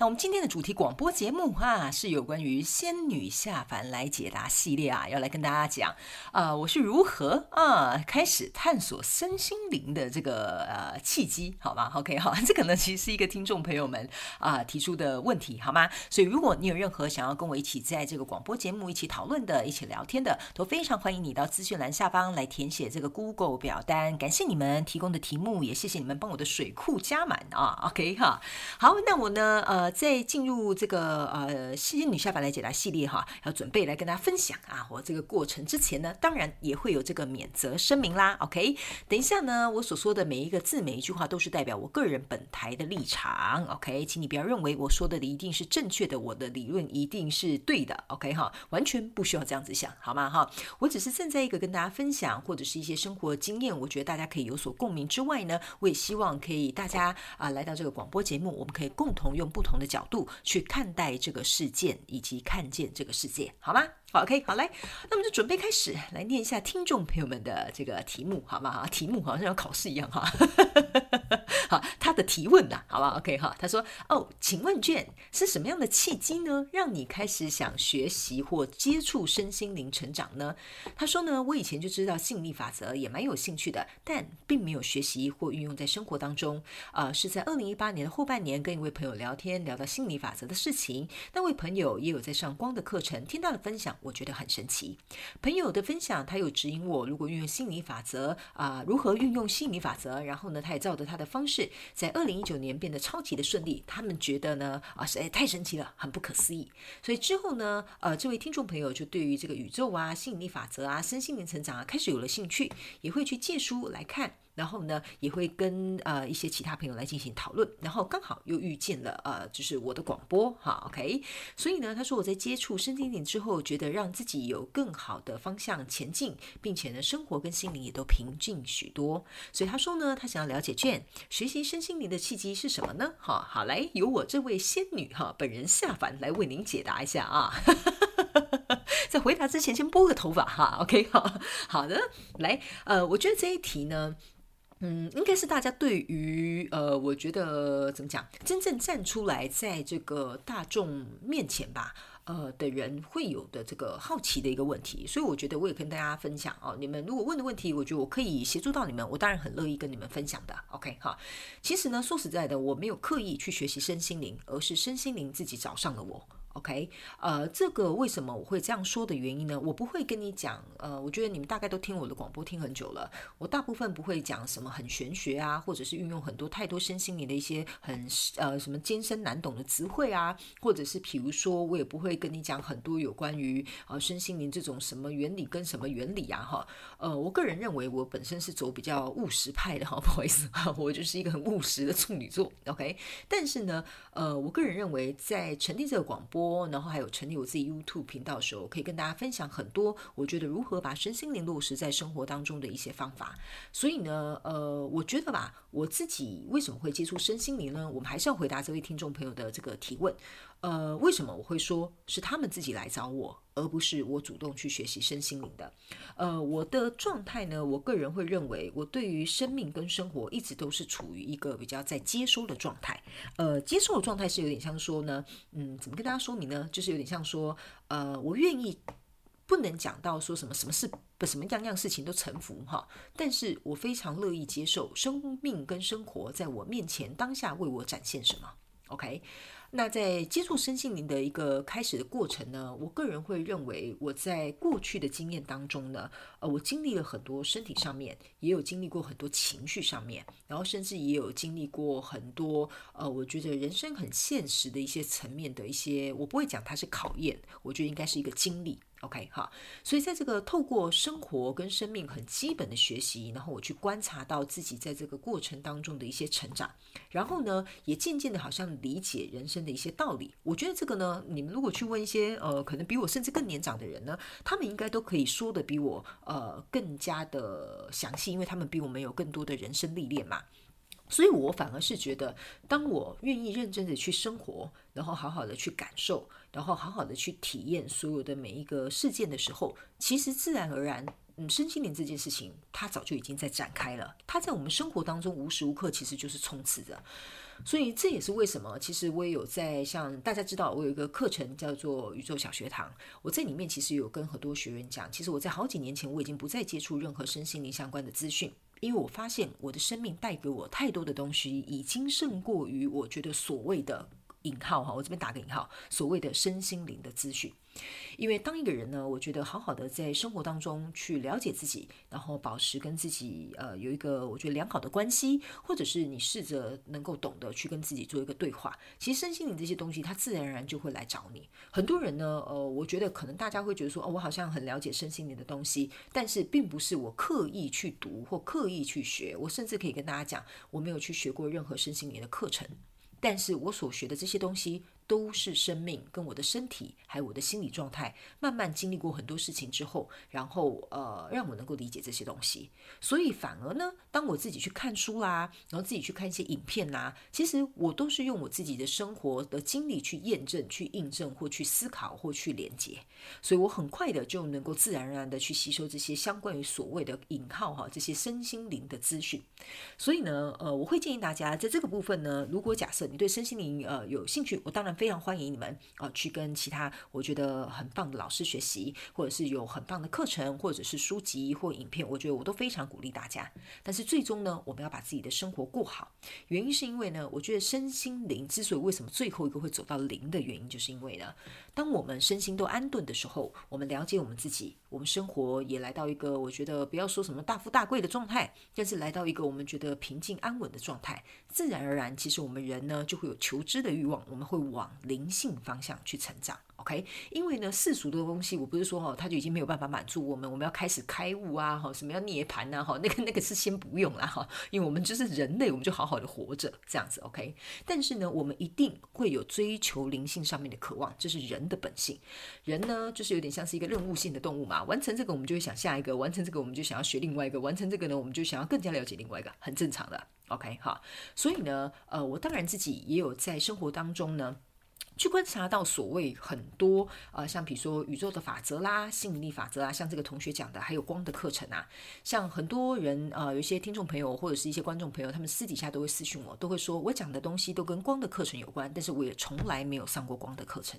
那我们今天的主题广播节目啊，是有关于仙女下凡来解答系列啊，要来跟大家讲啊、我是如何啊开始探索身心灵的这个呃契机，好吗？OK 好，这个呢其实是一个听众朋友们啊、提出的问题，好吗？所以如果你有任何想要跟我一起在这个广播节目一起讨论的、一起聊天的，都非常欢迎你到资讯栏下方来填写这个 Google 表单。感谢你们提供的题目，也谢谢你们帮我的水库加满啊。OK 哈，好，那我呢呃。在进入这个呃仙女下凡来解答系列哈，要准备来跟大家分享啊，我这个过程之前呢，当然也会有这个免责声明啦。OK，等一下呢，我所说的每一个字每一句话都是代表我个人本台的立场。OK，请你不要认为我说的一定是正确的，我的理论一定是对的。OK 哈，完全不需要这样子想，好吗？哈，我只是站在一个跟大家分享或者是一些生活经验，我觉得大家可以有所共鸣之外呢，我也希望可以大家啊、来到这个广播节目，我们可以共同用不同的角度去看待这个事件，以及看见这个世界，好吗？好，OK，好，来，那么就准备开始来念一下听众朋友们的这个题目，好吗？题目好像要考试一样哈。好，他的提问呐，好吧，OK 哈。他说：“哦，请问卷是什么样的契机呢，让你开始想学习或接触身心灵成长呢？”他说呢：“我以前就知道吸引力法则，也蛮有兴趣的，但并没有学习或运用在生活当中。呃，是在二零一八年的后半年，跟一位朋友聊天，聊到吸引力法则的事情。那位朋友也有在上光的课程，听到了分享。”我觉得很神奇，朋友的分享，他有指引我，如果运用吸引力法则啊、如何运用吸引力法则？然后呢，他也照着他的方式，在二零一九年变得超级的顺利。他们觉得呢，啊，实在太神奇了，很不可思议。所以之后呢，呃，这位听众朋友就对于这个宇宙啊、吸引力法则啊、身心灵成长啊，开始有了兴趣，也会去借书来看。然后呢，也会跟呃一些其他朋友来进行讨论，然后刚好又遇见了呃，就是我的广播哈，OK。所以呢，他说我在接触身心灵之后，觉得让自己有更好的方向前进，并且呢，生活跟心灵也都平静许多。所以他说呢，他想要了解卷学习身心灵的契机是什么呢？哈，好，来由我这位仙女哈本人下凡来为您解答一下啊。在回答之前，先拨个头发哈，OK，好好的，来，呃，我觉得这一题呢。嗯，应该是大家对于呃，我觉得怎么讲，真正站出来在这个大众面前吧，呃的人会有的这个好奇的一个问题，所以我觉得我也跟大家分享哦。你们如果问的问题，我觉得我可以协助到你们，我当然很乐意跟你们分享的。OK 哈，其实呢，说实在的，我没有刻意去学习身心灵，而是身心灵自己找上了我。OK，呃，这个为什么我会这样说的原因呢？我不会跟你讲，呃，我觉得你们大概都听我的广播听很久了，我大部分不会讲什么很玄学啊，或者是运用很多太多身心灵的一些很呃什么艰深难懂的词汇啊，或者是比如说我也不会跟你讲很多有关于呃身心灵这种什么原理跟什么原理啊，哈，呃，我个人认为我本身是走比较务实派的哈，不好意思哈，我就是一个很务实的处女座，OK，但是呢，呃，我个人认为在成立这个广播。然后还有成立我自己 YouTube 频道的时候，可以跟大家分享很多我觉得如何把身心灵落实在生活当中的一些方法。所以呢，呃，我觉得吧，我自己为什么会接触身心灵呢？我们还是要回答这位听众朋友的这个提问。呃，为什么我会说是他们自己来找我，而不是我主动去学习身心灵的？呃，我的状态呢，我个人会认为，我对于生命跟生活一直都是处于一个比较在接收的状态。呃，接收的状态是有点像说呢，嗯，怎么跟大家说明呢？就是有点像说，呃，我愿意不能讲到说什么什么事不什么样样事情都臣服哈，但是我非常乐意接受生命跟生活在我面前当下为我展现什么。OK。那在接触身心灵的一个开始的过程呢，我个人会认为我在过去的经验当中呢，呃，我经历了很多身体上面，也有经历过很多情绪上面，然后甚至也有经历过很多呃，我觉得人生很现实的一些层面的一些，我不会讲它是考验，我觉得应该是一个经历。OK 好，所以在这个透过生活跟生命很基本的学习，然后我去观察到自己在这个过程当中的一些成长，然后呢，也渐渐的好像理解人生。的一些道理。我觉得这个呢，你们如果去问一些呃，可能比我甚至更年长的人呢，他们应该都可以说得比我呃更加的详细，因为他们比我们有更多的人生历练嘛。所以我反而是觉得，当我愿意认真的去生活，然后好好的去感受，然后好好的去体验所有的每一个事件的时候，其实自然而然，嗯，身心灵这件事情，它早就已经在展开了。它在我们生活当中无时无刻其实就是充斥着。所以这也是为什么，其实我也有在像大家知道，我有一个课程叫做宇宙小学堂。我在里面其实有跟很多学员讲，其实我在好几年前我已经不再接触任何身心灵相关的资讯。因为我发现我的生命带给我太多的东西，已经胜过于我觉得所谓的引号哈，我这边打个引号，所谓的身心灵的资讯。因为当一个人呢，我觉得好好的在生活当中去了解自己，然后保持跟自己呃有一个我觉得良好的关系，或者是你试着能够懂得去跟自己做一个对话，其实身心灵这些东西它自然而然就会来找你。很多人呢，呃，我觉得可能大家会觉得说，哦，我好像很了解身心灵的东西，但是并不是我刻意去读或刻意去学，我甚至可以跟大家讲，我没有去学过任何身心灵的课程，但是我所学的这些东西。都是生命跟我的身体，还有我的心理状态，慢慢经历过很多事情之后，然后呃，让我能够理解这些东西。所以反而呢，当我自己去看书啦，然后自己去看一些影片啦，其实我都是用我自己的生活的经历去验证、去印证或去思考或去连接。所以我很快的就能够自然而然的去吸收这些相关于所谓的引号哈这些身心灵的资讯。所以呢，呃，我会建议大家在这个部分呢，如果假设你对身心灵呃有兴趣，我当然。非常欢迎你们啊、去跟其他我觉得很棒的老师学习，或者是有很棒的课程，或者是书籍或影片，我觉得我都非常鼓励大家。但是最终呢，我们要把自己的生活过好。原因是因为呢，我觉得身心灵之所以为什么最后一个会走到零的原因，就是因为呢，当我们身心都安顿的时候，我们了解我们自己，我们生活也来到一个我觉得不要说什么大富大贵的状态，但是来到一个我们觉得平静安稳的状态，自然而然，其实我们人呢就会有求知的欲望，我们会往灵性方向去成长，OK？因为呢，世俗的东西，我不是说哈，它就已经没有办法满足我们，我们要开始开悟啊，哈，什么要涅槃呐，哈，那个那个是先不用啦，哈，因为我们就是人类，我们就好好的活着这样子，OK？但是呢，我们一定会有追求灵性上面的渴望，这是人的本性。人呢，就是有点像是一个任务性的动物嘛，完成这个我们就会想下一个，完成这个我们就想要学另外一个，完成这个呢，我们就想要更加了解另外一个，很正常的，OK？哈，所以呢，呃，我当然自己也有在生活当中呢。去观察到所谓很多呃，像比如说宇宙的法则啦、吸引力法则啊，像这个同学讲的，还有光的课程啊，像很多人呃，有些听众朋友或者是一些观众朋友，他们私底下都会私讯我，都会说我讲的东西都跟光的课程有关，但是我也从来没有上过光的课程。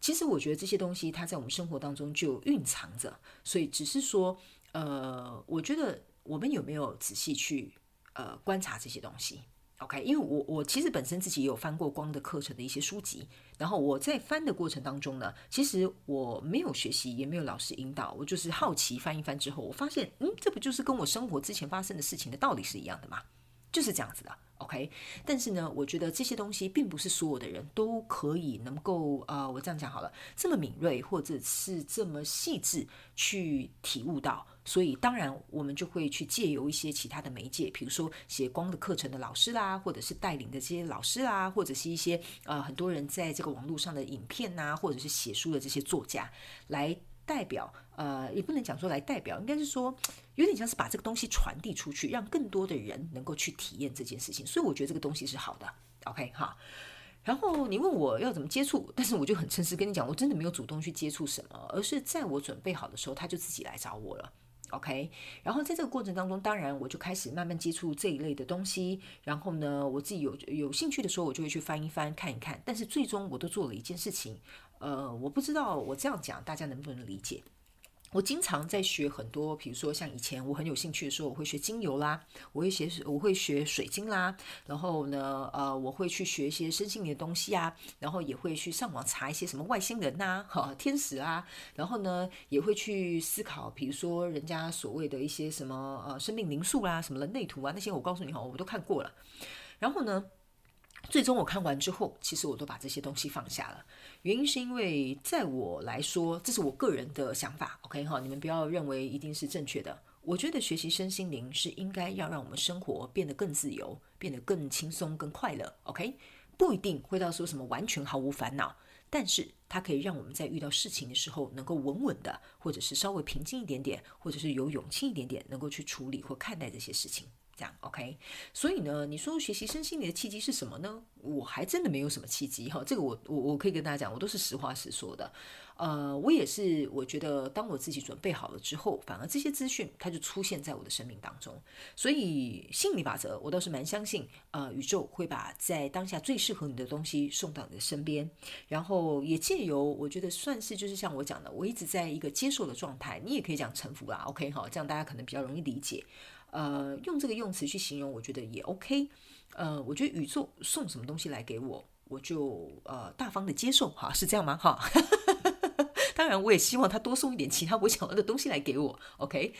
其实我觉得这些东西它在我们生活当中就蕴藏着，所以只是说呃，我觉得我们有没有仔细去呃观察这些东西？OK，因为我我其实本身自己也有翻过光的课程的一些书籍，然后我在翻的过程当中呢，其实我没有学习，也没有老师引导，我就是好奇翻一翻之后，我发现，嗯，这不就是跟我生活之前发生的事情的道理是一样的吗？就是这样子的。OK，但是呢，我觉得这些东西并不是所有的人都可以能够，呃，我这样讲好了，这么敏锐或者是这么细致去体悟到，所以当然我们就会去借由一些其他的媒介，比如说写光的课程的老师啦，或者是带领的这些老师啦，或者是一些呃很多人在这个网络上的影片呐，或者是写书的这些作家来。代表呃，也不能讲说来代表，应该是说有点像是把这个东西传递出去，让更多的人能够去体验这件事情。所以我觉得这个东西是好的，OK 哈。然后你问我要怎么接触，但是我就很诚实跟你讲，我真的没有主动去接触什么，而是在我准备好的时候，他就自己来找我了，OK。然后在这个过程当中，当然我就开始慢慢接触这一类的东西。然后呢，我自己有有兴趣的时候，我就会去翻一翻看一看。但是最终我都做了一件事情。呃，我不知道我这样讲大家能不能理解。我经常在学很多，比如说像以前我很有兴趣的时候，我会学精油啦，我会学我会学水晶啦，然后呢，呃，我会去学一些身心灵的东西啊，然后也会去上网查一些什么外星人呐，哈，天使啊，然后呢，也会去思考，比如说人家所谓的一些什么呃生命灵数啦，什么人类图啊那些，我告诉你哈，我都看过了。然后呢，最终我看完之后，其实我都把这些东西放下了。原因是因为在我来说，这是我个人的想法，OK 哈，你们不要认为一定是正确的。我觉得学习身心灵是应该要让我们生活变得更自由，变得更轻松、更快乐，OK。不一定会到说什么完全毫无烦恼，但是它可以让我们在遇到事情的时候能够稳稳的，或者是稍微平静一点点，或者是有勇气一点点，能够去处理或看待这些事情。这样 OK，所以呢，你说学习身心灵的契机是什么呢？我还真的没有什么契机哈，这个我我我可以跟大家讲，我都是实话实说的。呃，我也是，我觉得当我自己准备好了之后，反而这些资讯它就出现在我的生命当中。所以心理法则，我倒是蛮相信，呃，宇宙会把在当下最适合你的东西送到你的身边，然后也借由我觉得算是就是像我讲的，我一直在一个接受的状态，你也可以讲臣服啦，OK 哈，这样大家可能比较容易理解。呃，用这个用词去形容，我觉得也 OK。呃，我觉得宇宙送什么东西来给我，我就呃大方的接受哈，是这样吗？哈，当然我也希望他多送一点其他我想要的东西来给我，OK。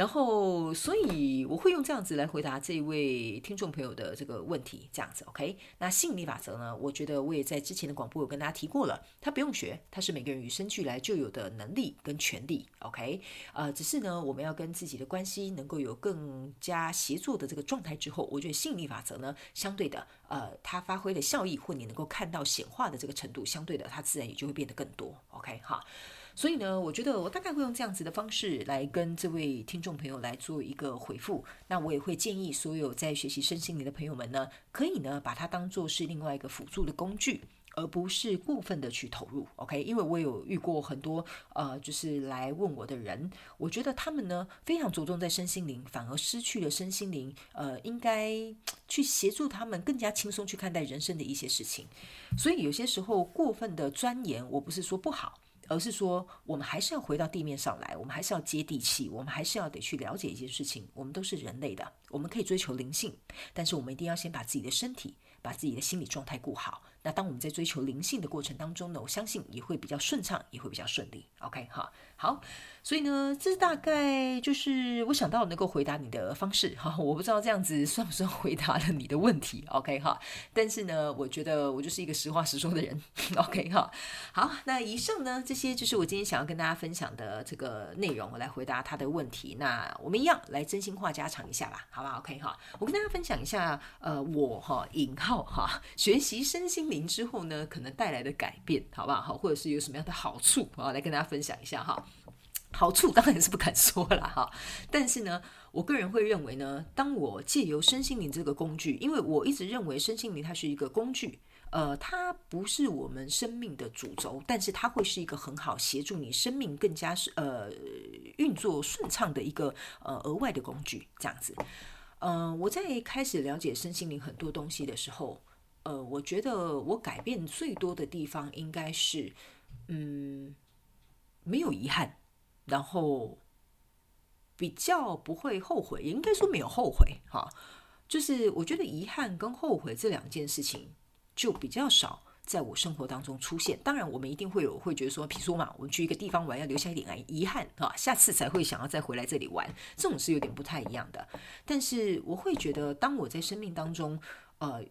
然后，所以我会用这样子来回答这位听众朋友的这个问题，这样子，OK。那吸引力法则呢？我觉得我也在之前的广播有跟大家提过了，它不用学，它是每个人与生俱来就有的能力跟权利，OK。呃，只是呢，我们要跟自己的关系能够有更加协作的这个状态之后，我觉得吸引力法则呢，相对的，呃，它发挥的效益或你能够看到显化的这个程度，相对的，它自然也就会变得更多，OK 哈。所以呢，我觉得我大概会用这样子的方式来跟这位听众朋友来做一个回复。那我也会建议所有在学习身心灵的朋友们呢，可以呢把它当做是另外一个辅助的工具，而不是过分的去投入。OK，因为我有遇过很多呃，就是来问我的人，我觉得他们呢非常着重在身心灵，反而失去了身心灵呃应该去协助他们更加轻松去看待人生的一些事情。所以有些时候过分的钻研，我不是说不好。而是说，我们还是要回到地面上来，我们还是要接地气，我们还是要得去了解一些事情。我们都是人类的，我们可以追求灵性，但是我们一定要先把自己的身体、把自己的心理状态顾好。那当我们在追求灵性的过程当中呢，我相信也会比较顺畅，也会比较顺利。OK，哈，好。所以呢，这大概就是我想到能够回答你的方式哈。我不知道这样子算不算回答了你的问题，OK 哈。但是呢，我觉得我就是一个实话实说的人，OK 哈。好，那以上呢，这些就是我今天想要跟大家分享的这个内容，我来回答他的问题。那我们一样来真心话家常一下吧，好吧？OK 哈。我跟大家分享一下，呃，我哈引号哈学习身心灵之后呢，可能带来的改变，好不好？好，或者是有什么样的好处，啊来跟大家分享一下哈。好处当然是不敢说了哈，但是呢，我个人会认为呢，当我借由身心灵这个工具，因为我一直认为身心灵它是一个工具，呃，它不是我们生命的主轴，但是它会是一个很好协助你生命更加是呃运作顺畅的一个呃额外的工具，这样子。嗯、呃，我在开始了解身心灵很多东西的时候，呃，我觉得我改变最多的地方应该是，嗯，没有遗憾。然后比较不会后悔，也应该说没有后悔哈。就是我觉得遗憾跟后悔这两件事情就比较少在我生活当中出现。当然，我们一定会有会觉得说，比如说嘛，我们去一个地方玩要留下一点遗憾啊，下次才会想要再回来这里玩，这种是有点不太一样的。但是我会觉得，当我在生命当中呃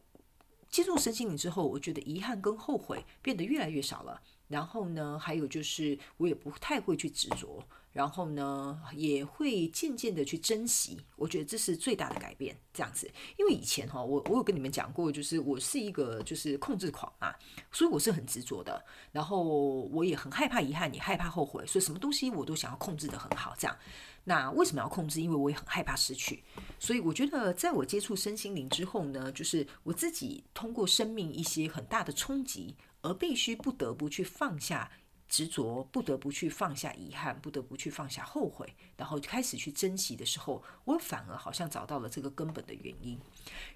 接触身心灵之后，我觉得遗憾跟后悔变得越来越少了。然后呢，还有就是我也不太会去执着，然后呢，也会渐渐的去珍惜。我觉得这是最大的改变，这样子。因为以前哈，我我有跟你们讲过，就是我是一个就是控制狂啊，所以我是很执着的。然后我也很害怕遗憾，也害怕后悔，所以什么东西我都想要控制得很好，这样。那为什么要控制？因为我也很害怕失去。所以我觉得，在我接触身心灵之后呢，就是我自己通过生命一些很大的冲击。而必须不得不去放下执着，不得不去放下遗憾，不得不去放下后悔，然后开始去珍惜的时候，我反而好像找到了这个根本的原因。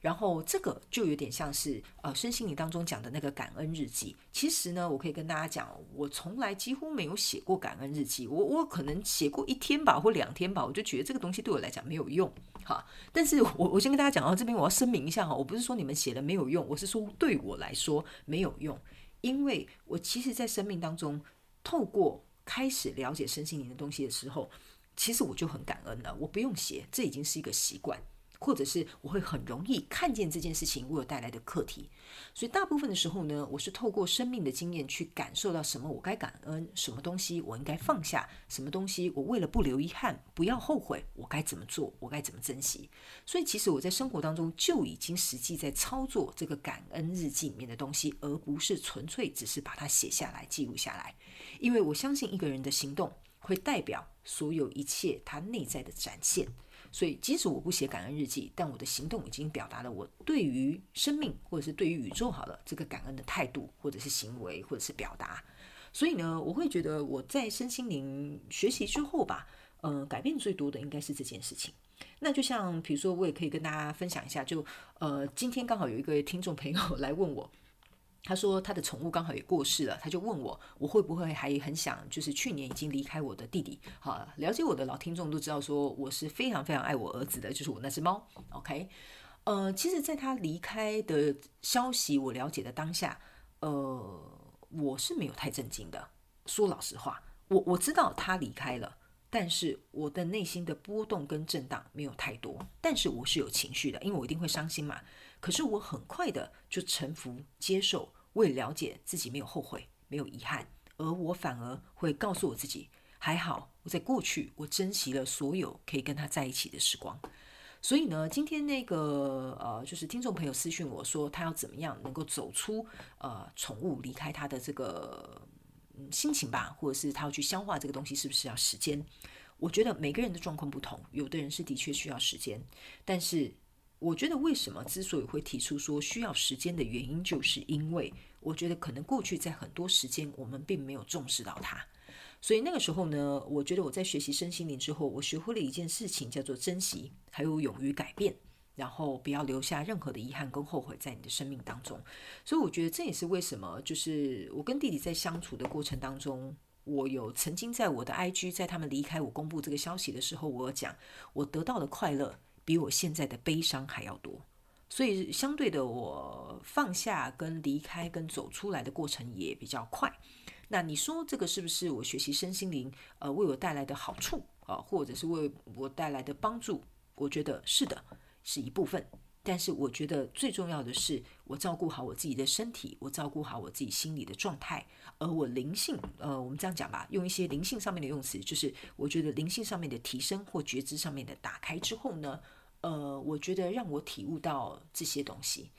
然后这个就有点像是呃，身心灵当中讲的那个感恩日记。其实呢，我可以跟大家讲，我从来几乎没有写过感恩日记。我我可能写过一天吧，或两天吧，我就觉得这个东西对我来讲没有用。哈，但是我我先跟大家讲到这边，我要声明一下哈，我不是说你们写了没有用，我是说对我来说没有用。因为我其实，在生命当中，透过开始了解身心灵的东西的时候，其实我就很感恩了。我不用写，这已经是一个习惯。或者是我会很容易看见这件事情为我带来的课题。所以大部分的时候呢，我是透过生命的经验去感受到什么我该感恩，什么东西我应该放下，什么东西我为了不留遗憾、不要后悔，我该怎么做，我该怎么珍惜。所以其实我在生活当中就已经实际在操作这个感恩日记里面的东西，而不是纯粹只是把它写下来、记录下来。因为我相信一个人的行动会代表所有一切他内在的展现。所以，即使我不写感恩日记，但我的行动已经表达了我对于生命或者是对于宇宙好了这个感恩的态度，或者是行为，或者是表达。所以呢，我会觉得我在身心灵学习之后吧，呃，改变最多的应该是这件事情。那就像比如说，我也可以跟大家分享一下，就呃，今天刚好有一个听众朋友来问我。他说他的宠物刚好也过世了，他就问我，我会不会还很想，就是去年已经离开我的弟弟。好，了解我的老听众都知道，说我是非常非常爱我儿子的，就是我那只猫。OK，呃，其实，在他离开的消息我了解的当下，呃，我是没有太震惊的。说老实话，我我知道他离开了，但是我的内心的波动跟震荡没有太多，但是我是有情绪的，因为我一定会伤心嘛。可是我很快的就臣服接受，我也了解自己没有后悔，没有遗憾，而我反而会告诉我自己，还好我在过去我珍惜了所有可以跟他在一起的时光。所以呢，今天那个呃，就是听众朋友私讯我说，他要怎么样能够走出呃宠物离开他的这个心情吧，或者是他要去消化这个东西，是不是要时间？我觉得每个人的状况不同，有的人是的确需要时间，但是。我觉得为什么之所以会提出说需要时间的原因，就是因为我觉得可能过去在很多时间我们并没有重视到它，所以那个时候呢，我觉得我在学习身心灵之后，我学会了一件事情叫做珍惜，还有勇于改变，然后不要留下任何的遗憾跟后悔在你的生命当中。所以我觉得这也是为什么，就是我跟弟弟在相处的过程当中，我有曾经在我的 IG，在他们离开我公布这个消息的时候，我有讲我得到的快乐。比我现在的悲伤还要多，所以相对的，我放下跟离开跟走出来的过程也比较快。那你说这个是不是我学习身心灵呃为我带来的好处啊，或者是为我带来的帮助？我觉得是的，是一部分。但是我觉得最重要的是，我照顾好我自己的身体，我照顾好我自己心理的状态，而我灵性，呃，我们这样讲吧，用一些灵性上面的用词，就是我觉得灵性上面的提升或觉知上面的打开之后呢，呃，我觉得让我体悟到这些东西。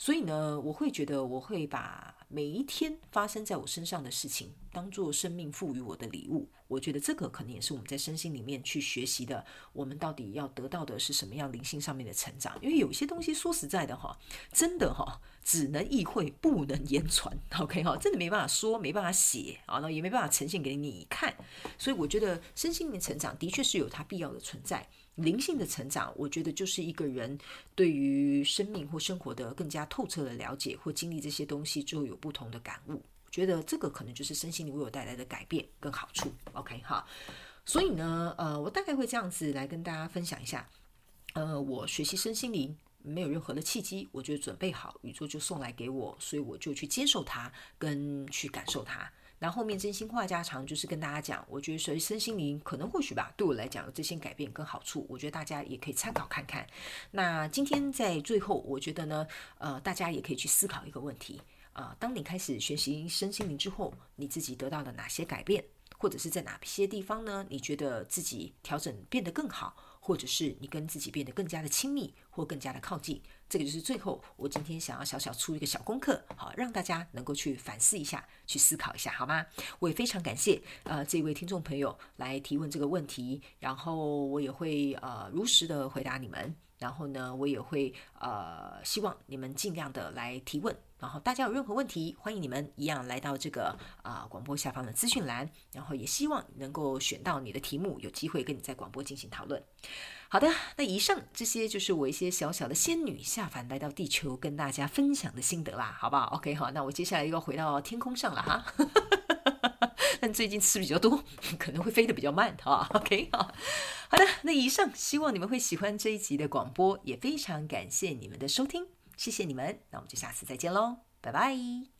所以呢，我会觉得我会把每一天发生在我身上的事情当做生命赋予我的礼物。我觉得这个可能也是我们在身心里面去学习的。我们到底要得到的是什么样灵性上面的成长？因为有些东西说实在的哈，真的哈，只能意会不能言传。OK 哈，真的没办法说，没办法写啊，那也没办法呈现给你看。所以我觉得身心里面成长的确是有它必要的存在。灵性的成长，我觉得就是一个人对于生命或生活的更加透彻的了解，或经历这些东西之后有不同的感悟。觉得这个可能就是身心灵为我带来的改变跟好处。OK 哈，所以呢，呃，我大概会这样子来跟大家分享一下。呃，我学习身心灵没有任何的契机，我就准备好，宇宙就送来给我，所以我就去接受它，跟去感受它。然后面真心话家常就是跟大家讲，我觉得所谓身心灵可能或许吧，对我来讲有这些改变跟好处，我觉得大家也可以参考看看。那今天在最后，我觉得呢，呃，大家也可以去思考一个问题啊，当你开始学习身心灵之后，你自己得到了哪些改变，或者是在哪些地方呢？你觉得自己调整变得更好？或者是你跟自己变得更加的亲密，或更加的靠近，这个就是最后我今天想要小小出一个小功课，好，让大家能够去反思一下，去思考一下，好吗？我也非常感谢呃这位听众朋友来提问这个问题，然后我也会呃如实的回答你们，然后呢，我也会呃希望你们尽量的来提问。然后大家有任何问题，欢迎你们一样来到这个啊、广播下方的资讯栏，然后也希望能够选到你的题目，有机会跟你在广播进行讨论。好的，那以上这些就是我一些小小的仙女下凡来到地球跟大家分享的心得啦，好不好？OK，好，那我接下来又要回到天空上了哈，但最近吃比较多，可能会飞得比较慢哈。OK，好，好的，那以上希望你们会喜欢这一集的广播，也非常感谢你们的收听。谢谢你们，那我们就下次再见喽，拜拜。